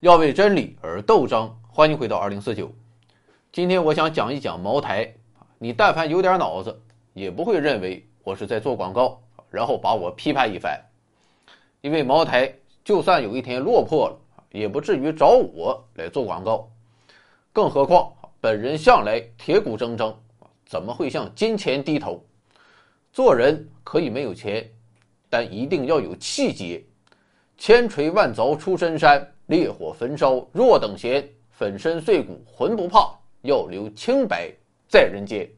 要为真理而斗争。欢迎回到二零四九。今天我想讲一讲茅台。你但凡有点脑子，也不会认为我是在做广告，然后把我批判一番。因为茅台就算有一天落魄了，也不至于找我来做广告。更何况本人向来铁骨铮铮，怎么会向金钱低头？做人可以没有钱，但一定要有气节。千锤万凿出深山，烈火焚烧若等闲。粉身碎骨浑不怕，要留清白在人间。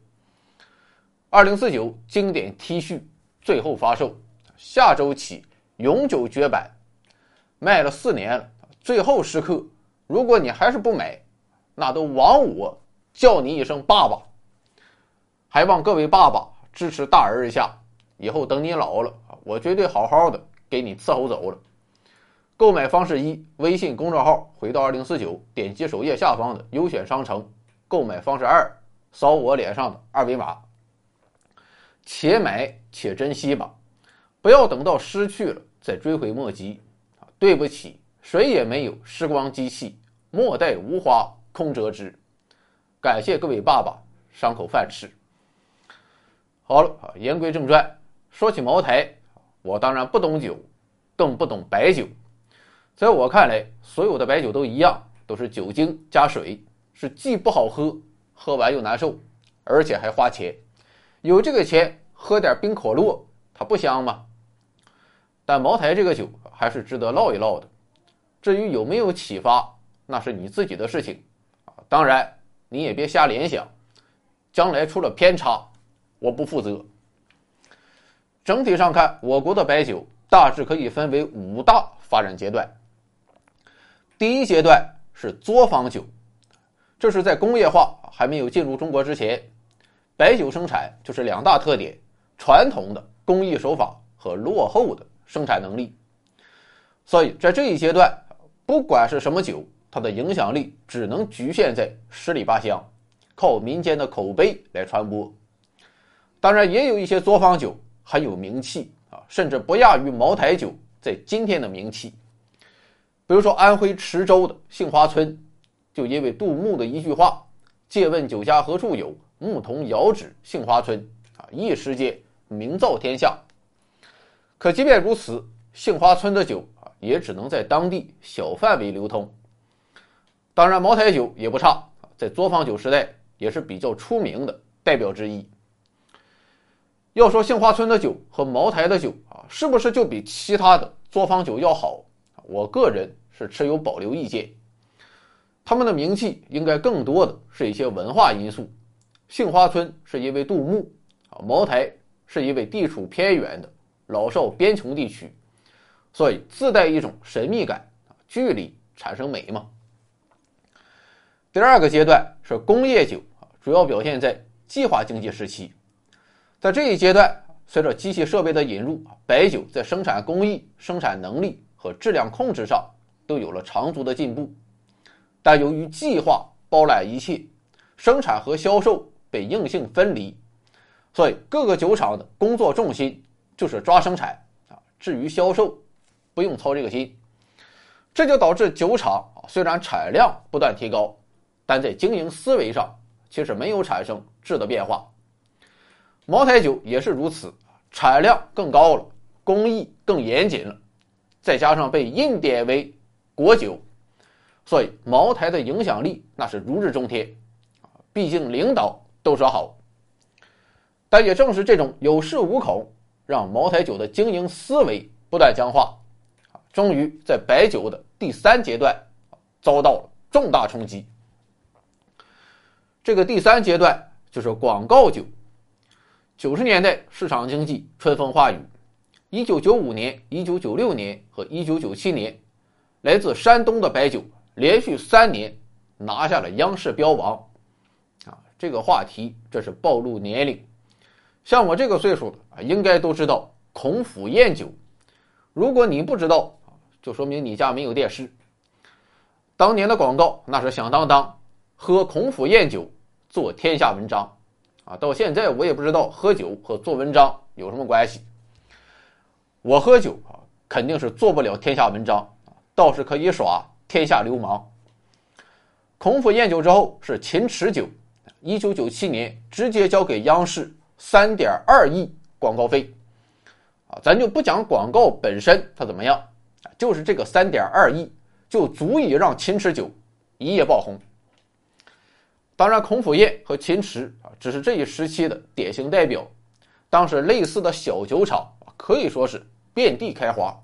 二零四九经典 T 恤最后发售，下周起永久绝版，卖了四年了，最后时刻，如果你还是不买，那都枉我叫你一声爸爸。还望各位爸爸支持大儿一下，以后等你老了，我绝对好好的给你伺候走了。购买方式一：微信公众号回到二零四九，点击首页下方的优选商城。购买方式二：扫我脸上的二维码。且买且珍惜吧，不要等到失去了再追悔莫及。对不起，谁也没有时光机器，莫待无花空折枝。感谢各位爸爸赏口饭吃。好了，言归正传，说起茅台，我当然不懂酒，更不懂白酒。在我看来，所有的白酒都一样，都是酒精加水，是既不好喝，喝完又难受，而且还花钱。有这个钱喝点冰可乐，它不香吗？但茅台这个酒还是值得唠一唠的。至于有没有启发，那是你自己的事情啊。当然，你也别瞎联想，将来出了偏差，我不负责。整体上看，我国的白酒大致可以分为五大发展阶段。第一阶段是作坊酒，这是在工业化还没有进入中国之前，白酒生产就是两大特点：传统的工艺手法和落后的生产能力。所以在这一阶段，不管是什么酒，它的影响力只能局限在十里八乡，靠民间的口碑来传播。当然，也有一些作坊酒很有名气啊，甚至不亚于茅台酒在今天的名气。比如说，安徽池州的杏花村，就因为杜牧的一句话“借问酒家何处有，牧童遥指杏花村”，啊，一时间名噪天下。可即便如此，杏花村的酒啊，也只能在当地小范围流通。当然，茅台酒也不差，在作坊酒时代也是比较出名的代表之一。要说杏花村的酒和茅台的酒啊，是不是就比其他的作坊酒要好？我个人。是持有保留意见，他们的名气应该更多的是一些文化因素。杏花村是因为杜牧啊，茅台是因为地处偏远的老少边穷地区，所以自带一种神秘感距离产生美嘛。第二个阶段是工业酒，主要表现在计划经济时期，在这一阶段，随着机器设备的引入，白酒在生产工艺、生产能力和质量控制上。都有了长足的进步，但由于计划包揽一切，生产和销售被硬性分离，所以各个酒厂的工作重心就是抓生产啊，至于销售，不用操这个心。这就导致酒厂啊虽然产量不断提高，但在经营思维上其实没有产生质的变化。茅台酒也是如此，产量更高了，工艺更严谨了，再加上被印点为。国酒，所以茅台的影响力那是如日中天，毕竟领导都说好。但也正是这种有恃无恐，让茅台酒的经营思维不断僵化，终于在白酒的第三阶段遭到了重大冲击。这个第三阶段就是广告酒。九十年代市场经济春风化雨，一九九五年、一九九六年和一九九七年。来自山东的白酒连续三年拿下了央视标王，啊，这个话题这是暴露年龄。像我这个岁数的啊，应该都知道孔府宴酒。如果你不知道就说明你家没有电视。当年的广告那是响当当，喝孔府宴酒做天下文章，啊，到现在我也不知道喝酒和做文章有什么关系。我喝酒啊，肯定是做不了天下文章。倒是可以耍天下流氓。孔府宴酒之后是秦池酒，一九九七年直接交给央视三点二亿广告费，啊，咱就不讲广告本身它怎么样，就是这个三点二亿就足以让秦池酒一夜爆红。当然，孔府宴和秦池啊只是这一时期的典型代表，当时类似的小酒厂可以说是遍地开花，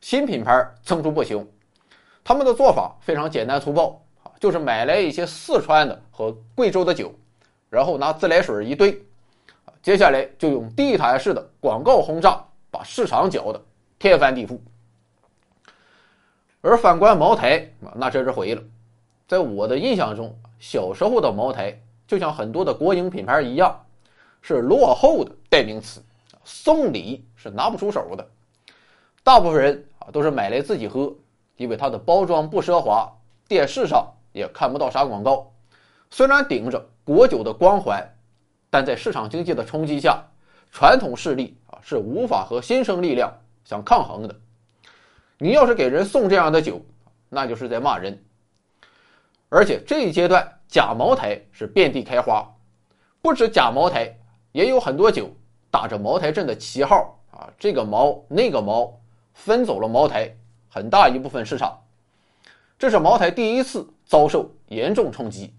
新品牌层出不穷。他们的做法非常简单粗暴啊。就是买来一些四川的和贵州的酒，然后拿自来水一兑，接下来就用地毯式的广告轰炸，把市场搅得天翻地覆。而反观茅台啊，那真是毁了。在我的印象中，小时候的茅台就像很多的国营品牌一样，是落后的代名词，送礼是拿不出手的。大部分人啊都是买来自己喝，因为它的包装不奢华，电视上。也看不到啥广告，虽然顶着国酒的光环，但在市场经济的冲击下，传统势力啊是无法和新生力量相抗衡的。你要是给人送这样的酒，那就是在骂人。而且这一阶段假茅台是遍地开花，不止假茅台，也有很多酒打着茅台镇的旗号啊，这个茅那个茅，分走了茅台很大一部分市场。这是茅台第一次。遭受严重冲击。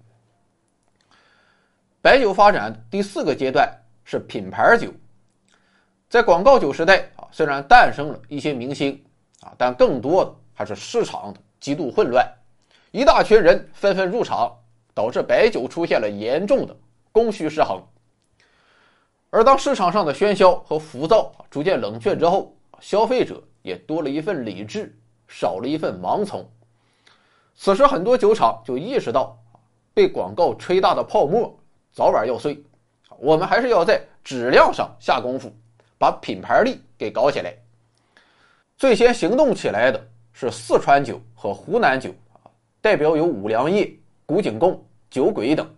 白酒发展第四个阶段是品牌酒，在广告酒时代啊，虽然诞生了一些明星啊，但更多的还是市场的极度混乱，一大群人纷纷入场，导致白酒出现了严重的供需失衡。而当市场上的喧嚣和浮躁逐渐冷却之后，消费者也多了一份理智，少了一份盲从。此时，很多酒厂就意识到，被广告吹大的泡沫早晚要碎，我们还是要在质量上下功夫，把品牌力给搞起来。最先行动起来的是四川酒和湖南酒，代表有五粮液、古井贡、酒鬼等。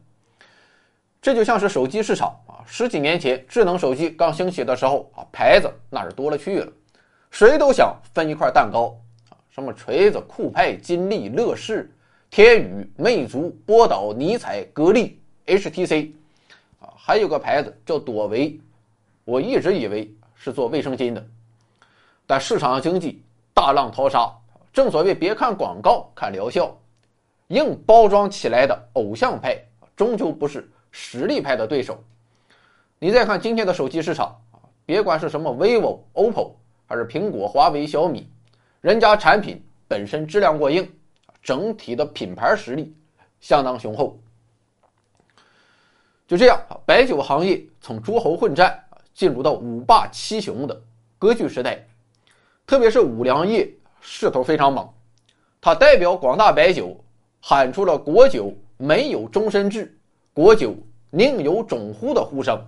这就像是手机市场啊，十几年前智能手机刚兴起的时候啊，牌子那是多了去了，谁都想分一块蛋糕啊。什么锤子、酷派、金立、乐视、天宇、魅族、波导、尼采、格力、HTC，啊，还有个牌子叫朵唯，我一直以为是做卫生巾的，但市场经济大浪淘沙，正所谓别看广告，看疗效，硬包装起来的偶像派，终究不是实力派的对手。你再看今天的手机市场啊，别管是什么 vivo、OPPO，而是苹果、华为、小米。人家产品本身质量过硬，整体的品牌实力相当雄厚。就这样，白酒行业从诸侯混战进入到五霸七雄的割据时代。特别是五粮液势头非常猛，它代表广大白酒喊出了“国酒没有终身制，国酒宁有种乎”的呼声，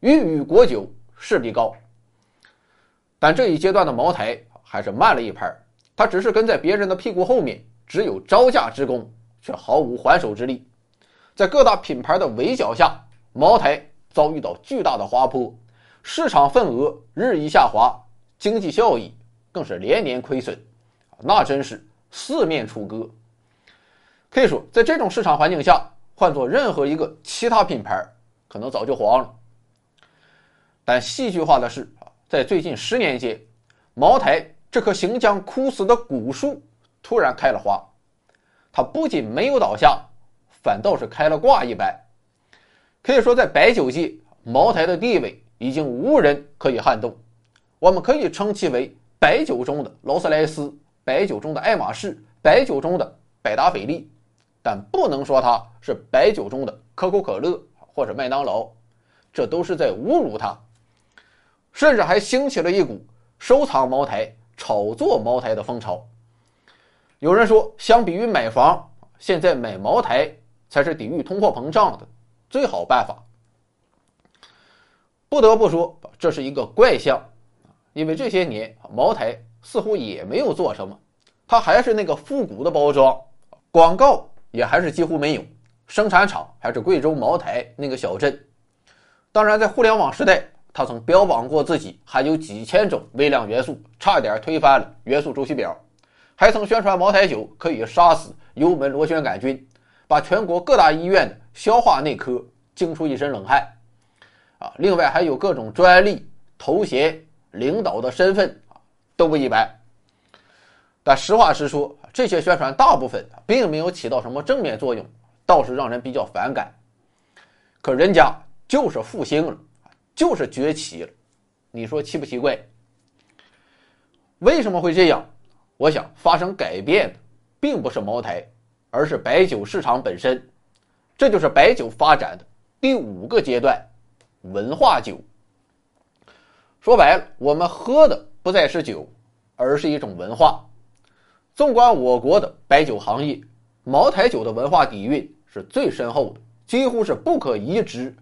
欲与国酒势必高。但这一阶段的茅台。还是慢了一拍，他只是跟在别人的屁股后面，只有招架之功，却毫无还手之力。在各大品牌的围剿下，茅台遭遇到巨大的滑坡，市场份额日益下滑，经济效益更是连年亏损，那真是四面楚歌。可以说，在这种市场环境下，换做任何一个其他品牌，可能早就黄了。但戏剧化的是，在最近十年间，茅台。这棵行将枯死的古树突然开了花，它不仅没有倒下，反倒是开了挂一般。可以说，在白酒界，茅台的地位已经无人可以撼动。我们可以称其为白酒中的劳斯莱斯，白酒中的爱马仕，白酒中的百达翡丽，但不能说它是白酒中的可口可乐或者麦当劳，这都是在侮辱它。甚至还兴起了一股收藏茅台。炒作茅台的风潮，有人说，相比于买房，现在买茅台才是抵御通货膨胀的最好办法。不得不说，这是一个怪象，因为这些年茅台似乎也没有做什么，它还是那个复古的包装，广告也还是几乎没有，生产厂还是贵州茅台那个小镇。当然，在互联网时代。他曾标榜过自己含有几千种微量元素，差点推翻了元素周期表。还曾宣传茅台酒可以杀死幽门螺旋杆菌，把全国各大医院的消化内科惊出一身冷汗。啊，另外还有各种专利、头衔、领导的身份啊，都不一般。但实话实说，这些宣传大部分并没有起到什么正面作用，倒是让人比较反感。可人家就是复兴了，就是崛起了，你说奇不奇怪？为什么会这样？我想发生改变的并不是茅台，而是白酒市场本身。这就是白酒发展的第五个阶段——文化酒。说白了，我们喝的不再是酒，而是一种文化。纵观我国的白酒行业，茅台酒的文化底蕴是最深厚的，几乎是不可移植、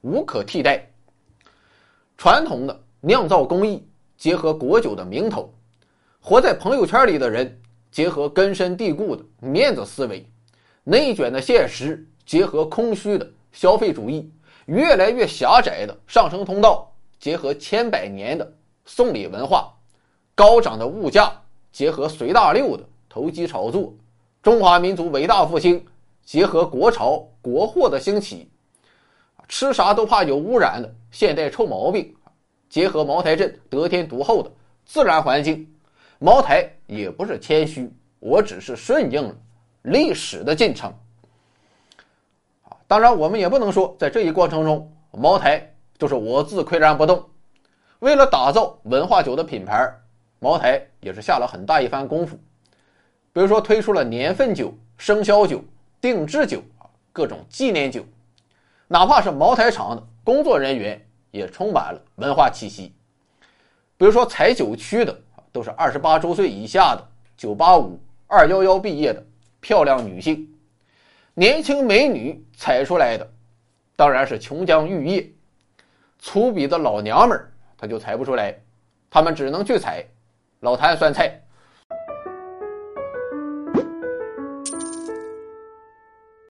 无可替代。传统的酿造工艺结合国酒的名头，活在朋友圈里的人结合根深蒂固的面子思维，内卷的现实结合空虚的消费主义，越来越狭窄的上升通道结合千百年的送礼文化，高涨的物价。结合随大流的投机炒作，中华民族伟大复兴结合国潮国货的兴起，吃啥都怕有污染的现代臭毛病，结合茅台镇得天独厚的自然环境，茅台也不是谦虚，我只是顺应了历史的进程。啊，当然我们也不能说在这一过程中，茅台就是我自岿然不动，为了打造文化酒的品牌。茅台也是下了很大一番功夫，比如说推出了年份酒、生肖酒、定制酒，各种纪念酒，哪怕是茅台厂的工作人员也充满了文化气息。比如说采酒区的都是二十八周岁以下的985、211毕业的漂亮女性，年轻美女采出来的当然是琼浆玉液，粗鄙的老娘们儿她就采不出来，她们只能去采。老坛酸菜，